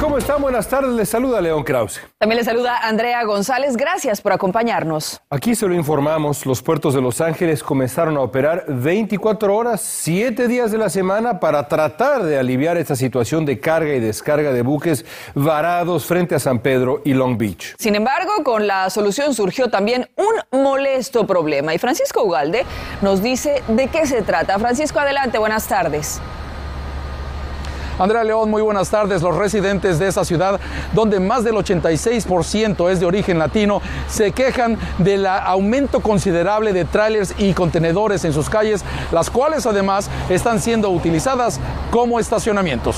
¿Cómo están? Buenas tardes, les saluda León Krause. También les saluda Andrea González, gracias por acompañarnos. Aquí se lo informamos, los puertos de Los Ángeles comenzaron a operar 24 horas, 7 días de la semana para tratar de aliviar esta situación de carga y descarga de buques varados frente a San Pedro y Long Beach. Sin embargo, con la solución surgió también un molesto problema y Francisco Ugalde nos dice de qué se trata. Francisco, adelante, buenas tardes. Andrea León, muy buenas tardes. Los residentes de esa ciudad, donde más del 86% es de origen latino, se quejan del aumento considerable de trailers y contenedores en sus calles, las cuales además están siendo utilizadas como estacionamientos.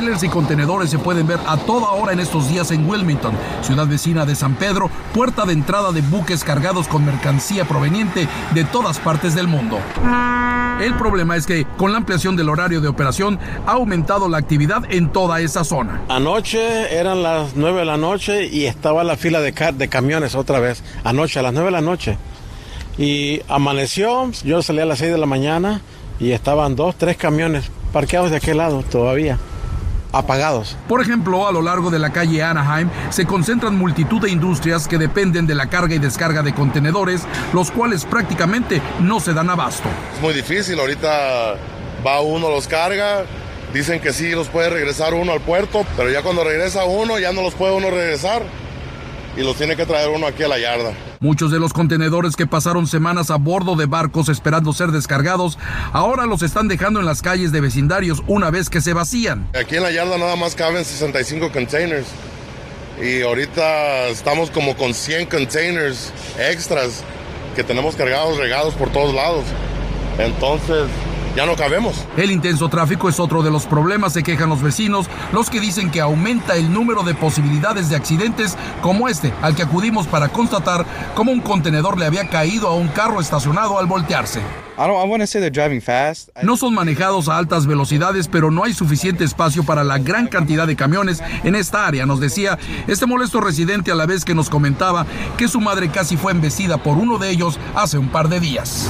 Trailers y contenedores se pueden ver a toda hora en estos días en Wilmington, ciudad vecina de San Pedro, puerta de entrada de buques cargados con mercancía proveniente de todas partes del mundo. El problema es que con la ampliación del horario de operación ha aumentado la actividad en toda esa zona. Anoche eran las 9 de la noche y estaba la fila de, de camiones otra vez. Anoche, a las 9 de la noche. Y amaneció, yo salí a las 6 de la mañana y estaban dos, tres camiones parqueados de aquel lado todavía apagados. Por ejemplo, a lo largo de la calle Anaheim se concentran multitud de industrias que dependen de la carga y descarga de contenedores, los cuales prácticamente no se dan abasto. Es muy difícil, ahorita va uno, los carga, dicen que sí los puede regresar uno al puerto, pero ya cuando regresa uno ya no los puede uno regresar y los tiene que traer uno aquí a la yarda. Muchos de los contenedores que pasaron semanas a bordo de barcos esperando ser descargados, ahora los están dejando en las calles de vecindarios una vez que se vacían. Aquí en la yarda nada más caben 65 containers y ahorita estamos como con 100 containers extras que tenemos cargados, regados por todos lados. Entonces, ya no cabemos. El intenso tráfico es otro de los problemas, se quejan los vecinos, los que dicen que aumenta el número de posibilidades de accidentes como este, al que acudimos para constatar cómo un contenedor le había caído a un carro estacionado al voltearse. No son manejados a altas velocidades, pero no hay suficiente espacio para la gran cantidad de camiones en esta área, nos decía este molesto residente a la vez que nos comentaba que su madre casi fue embestida por uno de ellos hace un par de días.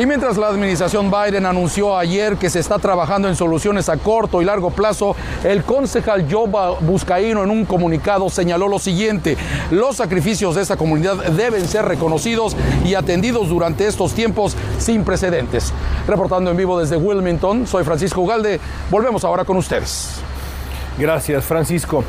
Y mientras la administración Biden anunció ayer que se está trabajando en soluciones a corto y largo plazo, el concejal Joe Buscaino en un comunicado señaló lo siguiente, los sacrificios de esta comunidad deben ser reconocidos y atendidos durante estos tiempos sin precedentes. Reportando en vivo desde Wilmington, soy Francisco Ugalde, volvemos ahora con ustedes. Gracias, Francisco.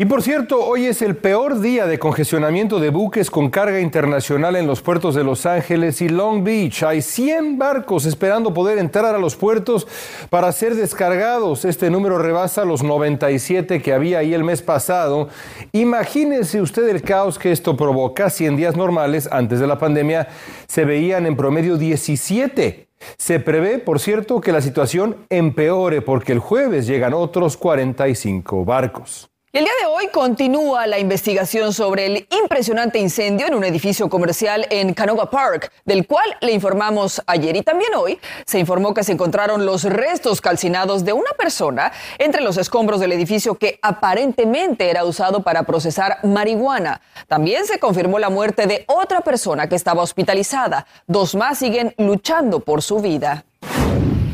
Y por cierto, hoy es el peor día de congestionamiento de buques con carga internacional en los puertos de Los Ángeles y Long Beach. Hay 100 barcos esperando poder entrar a los puertos para ser descargados. Este número rebasa los 97 que había ahí el mes pasado. Imagínense usted el caos que esto provoca si en días normales, antes de la pandemia, se veían en promedio 17. Se prevé, por cierto, que la situación empeore porque el jueves llegan otros 45 barcos. El día de hoy continúa la investigación sobre el impresionante incendio en un edificio comercial en Canoga Park, del cual le informamos ayer y también hoy se informó que se encontraron los restos calcinados de una persona entre los escombros del edificio que aparentemente era usado para procesar marihuana. También se confirmó la muerte de otra persona que estaba hospitalizada. Dos más siguen luchando por su vida.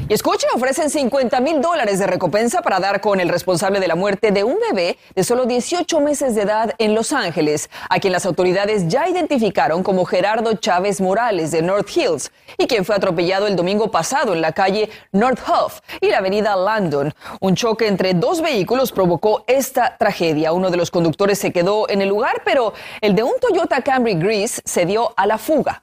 Y escuche, ofrecen 50 mil dólares de recompensa para dar con el responsable de la muerte de un bebé de solo 18 meses de edad en Los Ángeles, a quien las autoridades ya identificaron como Gerardo Chávez Morales de North Hills y quien fue atropellado el domingo pasado en la calle North Huff y la avenida Landon. Un choque entre dos vehículos provocó esta tragedia. Uno de los conductores se quedó en el lugar, pero el de un Toyota Camry Gris se dio a la fuga.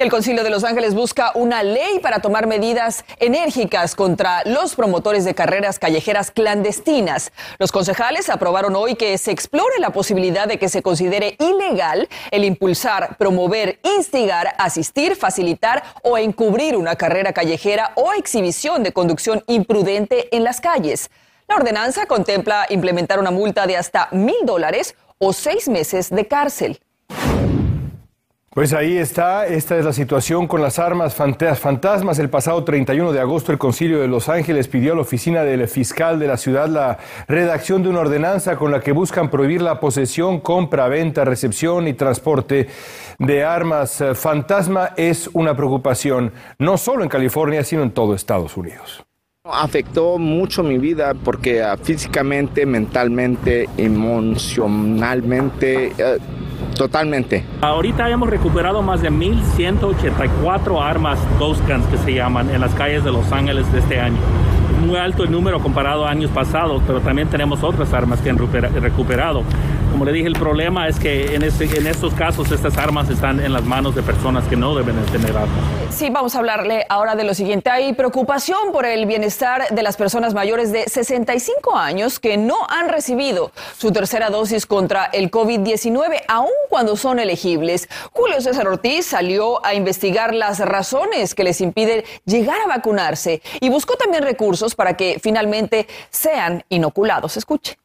El Concilio de Los Ángeles busca una ley para tomar medidas enérgicas contra los promotores de carreras callejeras clandestinas. Los concejales aprobaron hoy que se explore la posibilidad de que se considere ilegal el impulsar, promover, instigar, asistir, facilitar o encubrir una carrera callejera o exhibición de conducción imprudente en las calles. La ordenanza contempla implementar una multa de hasta mil dólares o seis meses de cárcel. Pues ahí está, esta es la situación con las armas fantasmas. El pasado 31 de agosto el Concilio de Los Ángeles pidió a la oficina del fiscal de la ciudad la redacción de una ordenanza con la que buscan prohibir la posesión, compra, venta, recepción y transporte de armas fantasma. Es una preocupación no solo en California, sino en todo Estados Unidos. Afectó mucho mi vida porque ah, físicamente, mentalmente, emocionalmente... Eh, Totalmente. Ahorita hemos recuperado más de 1.184 armas Ghost Guns que se llaman en las calles de Los Ángeles de este año. Muy alto el número comparado a años pasados, pero también tenemos otras armas que han recuperado. Como le dije, el problema es que en, este, en estos casos estas armas están en las manos de personas que no deben tener armas. Sí, vamos a hablarle ahora de lo siguiente. Hay preocupación por el bienestar de las personas mayores de 65 años que no han recibido su tercera dosis contra el COVID-19, aun cuando son elegibles. Julio César Ortiz salió a investigar las razones que les impiden llegar a vacunarse y buscó también recursos para que finalmente sean inoculados. Escuche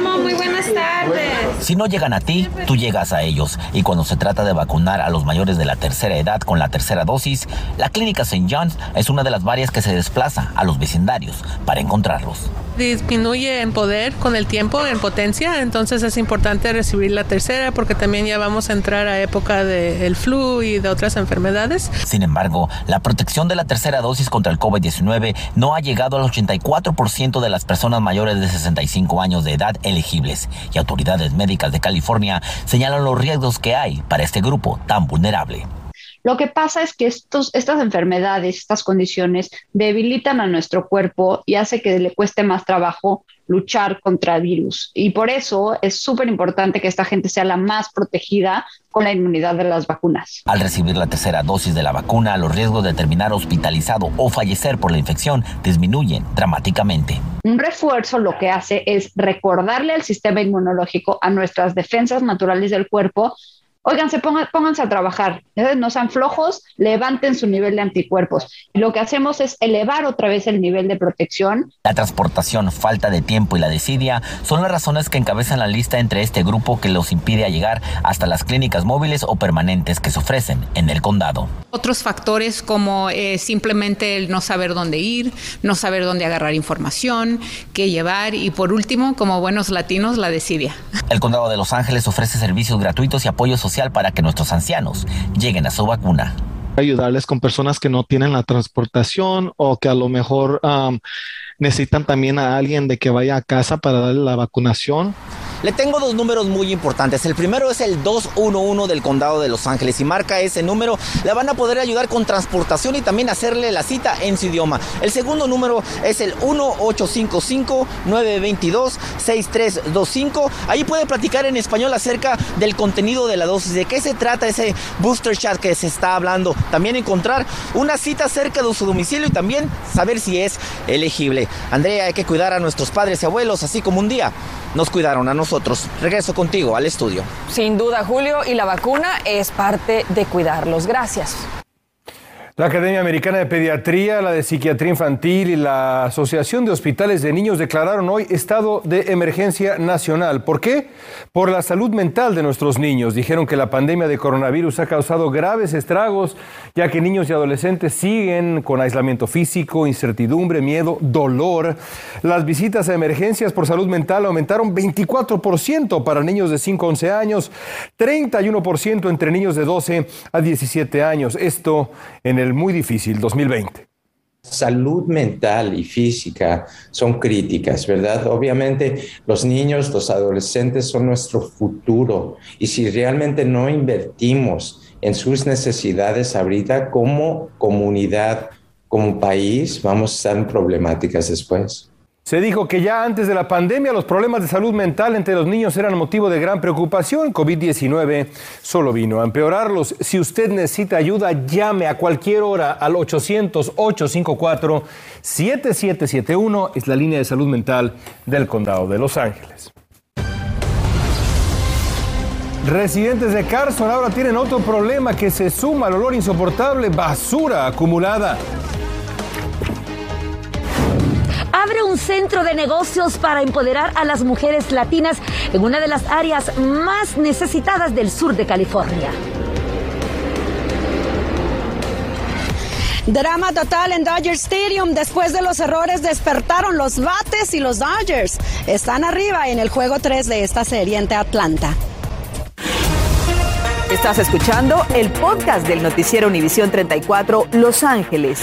muy buenas tardes. Si no llegan a ti, tú llegas a ellos. Y cuando se trata de vacunar a los mayores de la tercera edad con la tercera dosis, la Clínica St. John's es una de las varias que se desplaza a los vecindarios para encontrarlos disminuye en poder con el tiempo, en potencia, entonces es importante recibir la tercera porque también ya vamos a entrar a época del flu y de otras enfermedades. Sin embargo, la protección de la tercera dosis contra el COVID-19 no ha llegado al 84% de las personas mayores de 65 años de edad elegibles y autoridades médicas de California señalan los riesgos que hay para este grupo tan vulnerable. Lo que pasa es que estos, estas enfermedades, estas condiciones debilitan a nuestro cuerpo y hace que le cueste más trabajo luchar contra el virus. Y por eso es súper importante que esta gente sea la más protegida con la inmunidad de las vacunas. Al recibir la tercera dosis de la vacuna, los riesgos de terminar hospitalizado o fallecer por la infección disminuyen dramáticamente. Un refuerzo lo que hace es recordarle al sistema inmunológico, a nuestras defensas naturales del cuerpo, Oigan, pónganse a trabajar, no sean flojos, levanten su nivel de anticuerpos. Y lo que hacemos es elevar otra vez el nivel de protección. La transportación, falta de tiempo y la desidia son las razones que encabezan la lista entre este grupo que los impide llegar hasta las clínicas móviles o permanentes que se ofrecen en el condado. Otros factores como eh, simplemente el no saber dónde ir, no saber dónde agarrar información, qué llevar y por último, como buenos latinos, la desidia. El condado de Los Ángeles ofrece servicios gratuitos y apoyo social para que nuestros ancianos lleguen a su vacuna. Ayudarles con personas que no tienen la transportación o que a lo mejor necesitan también a alguien de que vaya a casa para darle la vacunación. Le tengo dos números muy importantes. El primero es el 211 del condado de Los Ángeles. y marca ese número, le van a poder ayudar con transportación y también hacerle la cita en su idioma. El segundo número es el 1855-922-6325. Ahí puede platicar en español acerca del contenido de la dosis, de qué se trata ese booster chat que se está hablando. También encontrar una cita cerca de su domicilio y también saber si es elegible. Andrea, hay que cuidar a nuestros padres y abuelos, así como un día nos cuidaron a nosotros Regreso contigo al estudio. Sin duda, Julio, y la vacuna es parte de cuidarlos. Gracias. La Academia Americana de Pediatría, la de Psiquiatría Infantil y la Asociación de Hospitales de Niños declararon hoy estado de emergencia nacional. ¿Por qué? Por la salud mental de nuestros niños. Dijeron que la pandemia de coronavirus ha causado graves estragos, ya que niños y adolescentes siguen con aislamiento físico, incertidumbre, miedo, dolor. Las visitas a emergencias por salud mental aumentaron 24% para niños de 5 a 11 años, 31% entre niños de 12 a 17 años. Esto en el muy difícil 2020. Salud mental y física son críticas, ¿verdad? Obviamente los niños, los adolescentes son nuestro futuro y si realmente no invertimos en sus necesidades ahorita como comunidad, como país, vamos a estar en problemáticas después. Se dijo que ya antes de la pandemia los problemas de salud mental entre los niños eran motivo de gran preocupación. COVID-19 solo vino a empeorarlos. Si usted necesita ayuda, llame a cualquier hora al 800-854-7771. Es la línea de salud mental del condado de Los Ángeles. Residentes de Carson ahora tienen otro problema que se suma al olor insoportable, basura acumulada abre un centro de negocios para empoderar a las mujeres latinas en una de las áreas más necesitadas del sur de California. Drama total en Dodger Stadium. Después de los errores despertaron los bates y los Dodgers. Están arriba en el juego 3 de esta serie ante Atlanta. Estás escuchando el podcast del noticiero Univisión 34 Los Ángeles.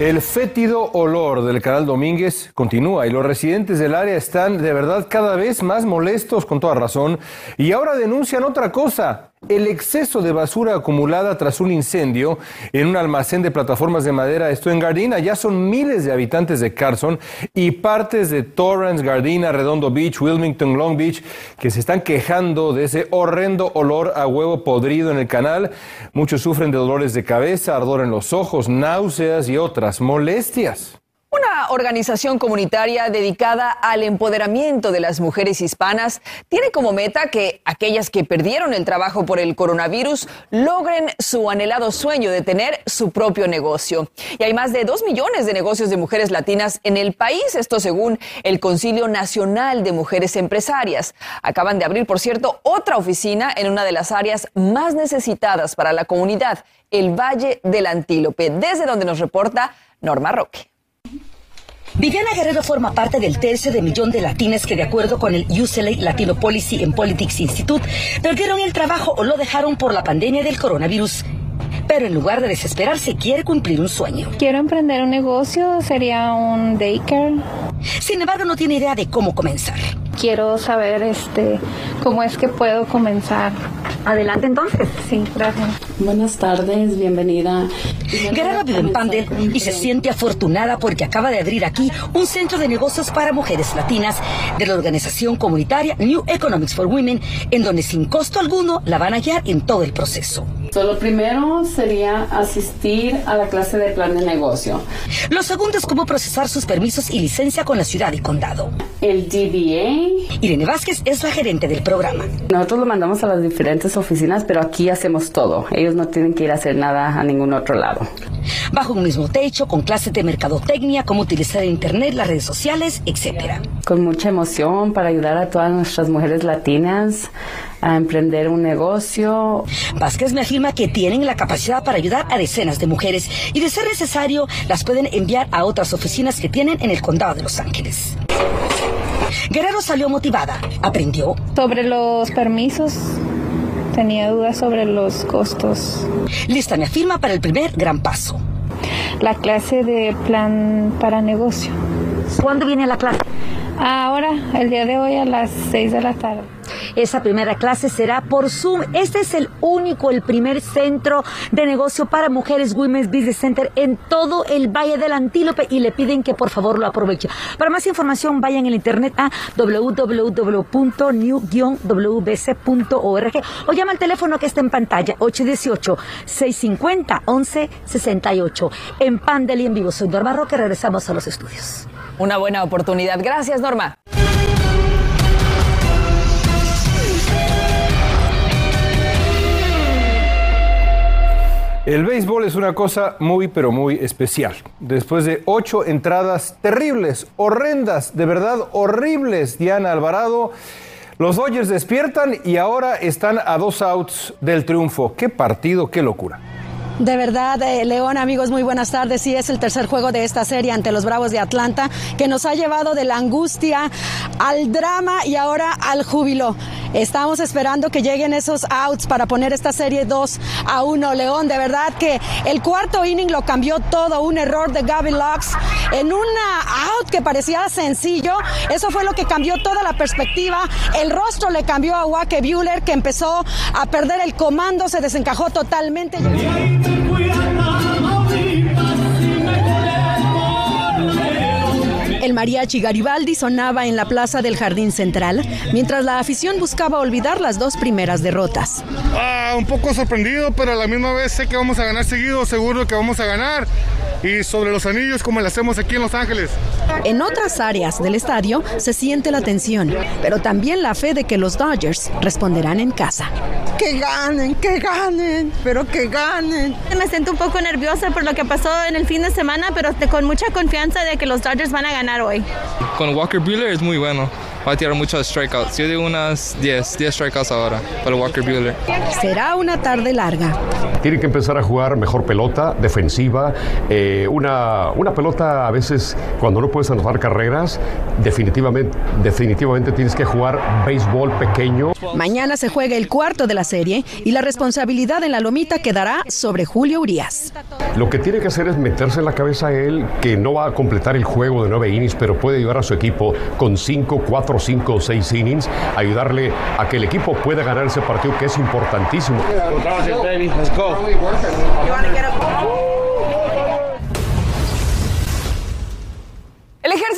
El fétido olor del canal Domínguez continúa y los residentes del área están de verdad cada vez más molestos con toda razón. Y ahora denuncian otra cosa, el exceso de basura acumulada tras un incendio en un almacén de plataformas de madera, esto en Gardena, ya son miles de habitantes de Carson y partes de Torrance, Gardena, Redondo Beach, Wilmington, Long Beach, que se están quejando de ese horrendo olor a huevo podrido en el canal. Muchos sufren de dolores de cabeza, ardor en los ojos, náuseas y otras molestias. Organización comunitaria dedicada al empoderamiento de las mujeres hispanas tiene como meta que aquellas que perdieron el trabajo por el coronavirus logren su anhelado sueño de tener su propio negocio. Y hay más de dos millones de negocios de mujeres latinas en el país, esto según el Concilio Nacional de Mujeres Empresarias. Acaban de abrir, por cierto, otra oficina en una de las áreas más necesitadas para la comunidad, el Valle del Antílope, desde donde nos reporta Norma Roque. Viviana Guerrero forma parte del tercio de millón de latinas que, de acuerdo con el UCLA Latino Policy and Politics Institute, perdieron el trabajo o lo dejaron por la pandemia del coronavirus. Pero en lugar de desesperarse, quiere cumplir un sueño. Quiero emprender un negocio, sería un daycare. Sin embargo, no tiene idea de cómo comenzar. Quiero saber este cómo es que puedo comenzar. Adelante entonces. Sí, gracias. Buenas tardes, bienvenida. Guerrero vive en Pandel y se siente afortunada porque acaba de abrir aquí un centro de negocios para mujeres latinas de la organización comunitaria New Economics for Women, en donde sin costo alguno la van a guiar en todo el proceso. lo primero sería asistir a la clase de plan de negocio. Lo segundo es cómo procesar sus permisos y licencia con la ciudad y condado. El DBA. Irene Vázquez es la gerente del programa. Nosotros lo mandamos a las diferentes oficinas, pero aquí hacemos todo. Ellos no tienen que ir a hacer nada a ningún otro lado. Bajo un mismo techo, con clases de mercadotecnia, cómo utilizar Internet, las redes sociales, etcétera. Con mucha emoción para ayudar a todas nuestras mujeres latinas a emprender un negocio. Vázquez me afirma que tienen la capacidad para ayudar a decenas de mujeres y de ser necesario las pueden enviar a otras oficinas que tienen en el condado de Los Ángeles. Guerrero salió motivada, aprendió. Sobre los permisos, tenía dudas sobre los costos. Lista me afirma para el primer gran paso. La clase de plan para negocio. ¿Cuándo viene la clase? Ahora, el día de hoy a las 6 de la tarde. Esa primera clase será por Zoom. Este es el único, el primer centro de negocio para mujeres Women's Business Center en todo el Valle del Antílope y le piden que por favor lo aproveche. Para más información vayan en internet a www.new-wbc.org o llama al teléfono que está en pantalla 818-650-1168. En Pandel y en vivo soy Norma Roque, regresamos a los estudios. Una buena oportunidad. Gracias, Norma. El béisbol es una cosa muy, pero muy especial. Después de ocho entradas terribles, horrendas, de verdad horribles, Diana Alvarado, los Dodgers despiertan y ahora están a dos outs del triunfo. Qué partido, qué locura. De verdad, eh, León, amigos, muy buenas tardes. Sí, es el tercer juego de esta serie ante los Bravos de Atlanta que nos ha llevado de la angustia al drama y ahora al júbilo. Estamos esperando que lleguen esos outs para poner esta serie 2 a 1. León, de verdad que el cuarto inning lo cambió todo. Un error de Gavin Lux en una out que parecía sencillo. Eso fue lo que cambió toda la perspectiva. El rostro le cambió a Wake Bueller que empezó a perder el comando, se desencajó totalmente. El mariachi Garibaldi sonaba en la plaza del Jardín Central, mientras la afición buscaba olvidar las dos primeras derrotas. Ah, un poco sorprendido, pero a la misma vez sé que vamos a ganar seguido, seguro que vamos a ganar. Y sobre los anillos, como lo hacemos aquí en Los Ángeles. En otras áreas del estadio se siente la tensión, pero también la fe de que los Dodgers responderán en casa. Que ganen, que ganen, pero que ganen. Me siento un poco nerviosa por lo que pasó en el fin de semana, pero con mucha confianza de que los Dodgers van a ganar hoy. Con Walker Buehler es muy bueno. Va a tirar muchos strikeouts. Yo digo unas 10, 10 strikeouts ahora para Walker Buehler. Será una tarde larga. Tienen que empezar a jugar mejor pelota, defensiva, eh, una, una pelota a veces cuando no puedes anotar carreras, definitivamente, definitivamente tienes que jugar béisbol pequeño. Mañana se juega el cuarto de la serie y la responsabilidad en la lomita quedará sobre Julio Urias. Lo que tiene que hacer es meterse en la cabeza a él que no va a completar el juego de nueve innings, pero puede ayudar a su equipo con cinco, cuatro, cinco o seis innings, ayudarle a que el equipo pueda ganar ese partido que es importantísimo.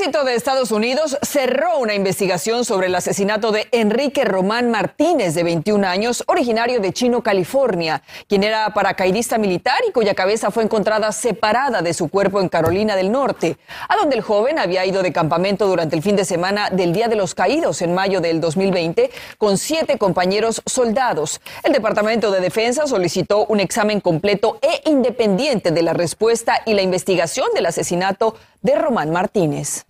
Ejército de Estados Unidos cerró una investigación sobre el asesinato de Enrique Román Martínez, de 21 años, originario de Chino, California, quien era paracaidista militar y cuya cabeza fue encontrada separada de su cuerpo en Carolina del Norte, a donde el joven había ido de campamento durante el fin de semana del Día de los Caídos en mayo del 2020 con siete compañeros soldados. El Departamento de Defensa solicitó un examen completo e independiente de la respuesta y la investigación del asesinato de Román Martínez.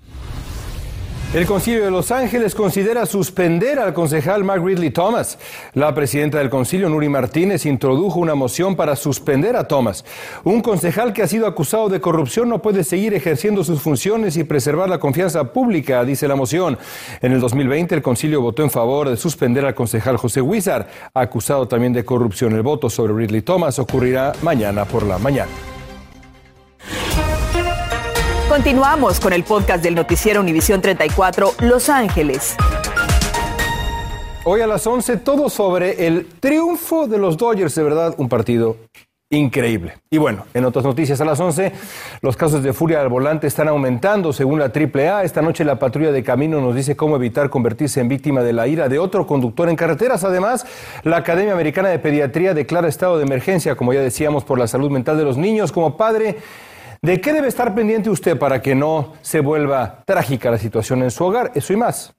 El Concilio de Los Ángeles considera suspender al concejal Mark Ridley Thomas. La presidenta del Concilio, Nuri Martínez, introdujo una moción para suspender a Thomas. Un concejal que ha sido acusado de corrupción no puede seguir ejerciendo sus funciones y preservar la confianza pública, dice la moción. En el 2020, el Concilio votó en favor de suspender al concejal José Huizar, acusado también de corrupción. El voto sobre Ridley Thomas ocurrirá mañana por la mañana. Continuamos con el podcast del noticiero Univisión 34 Los Ángeles. Hoy a las 11 todo sobre el triunfo de los Dodgers, de verdad, un partido increíble. Y bueno, en otras noticias a las 11, los casos de furia al volante están aumentando según la AAA. Esta noche la patrulla de camino nos dice cómo evitar convertirse en víctima de la ira de otro conductor en carreteras. Además, la Academia Americana de Pediatría declara estado de emergencia, como ya decíamos, por la salud mental de los niños. Como padre, ¿De qué debe estar pendiente usted para que no se vuelva trágica la situación en su hogar? Eso y más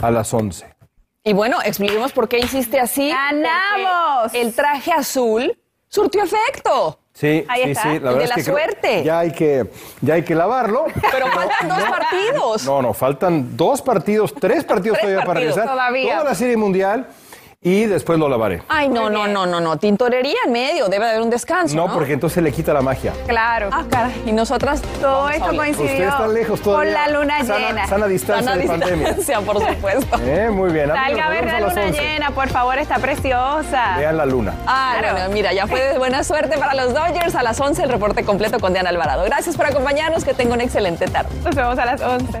a las 11. Y bueno, expliquemos por qué hiciste así. ¡Ganamos! El traje azul surtió efecto. Sí, Ahí sí, está, sí. el de la que suerte. Ya hay que, ya hay que lavarlo. Pero faltan dos partidos. No, no, faltan dos partidos, tres partidos Tres todavía para regresar. todavía. Toda la serie mundial y después lo lavaré. Ay, no, no, no, no, no. Tintorería en medio. Debe de haber un descanso. No, No, porque entonces le quita la magia. Claro. Ah, caray. Y nosotras. Todo esto coincidió Usted está lejos todavía. con la luna Sana- llena. sana distancia Sana de pandemia. distancia, por supuesto. Eh, muy bien. amigos, Salga a ver la luna 11. llena, por favor, está preciosa. Vean la luna. Ah, bueno, mira, ya fue de buena suerte para los Dodgers. A las 11 el reporte completo con Diana Alvarado. Gracias por acompañarnos. Que tenga una excelente tarde. Nos vemos a las 11.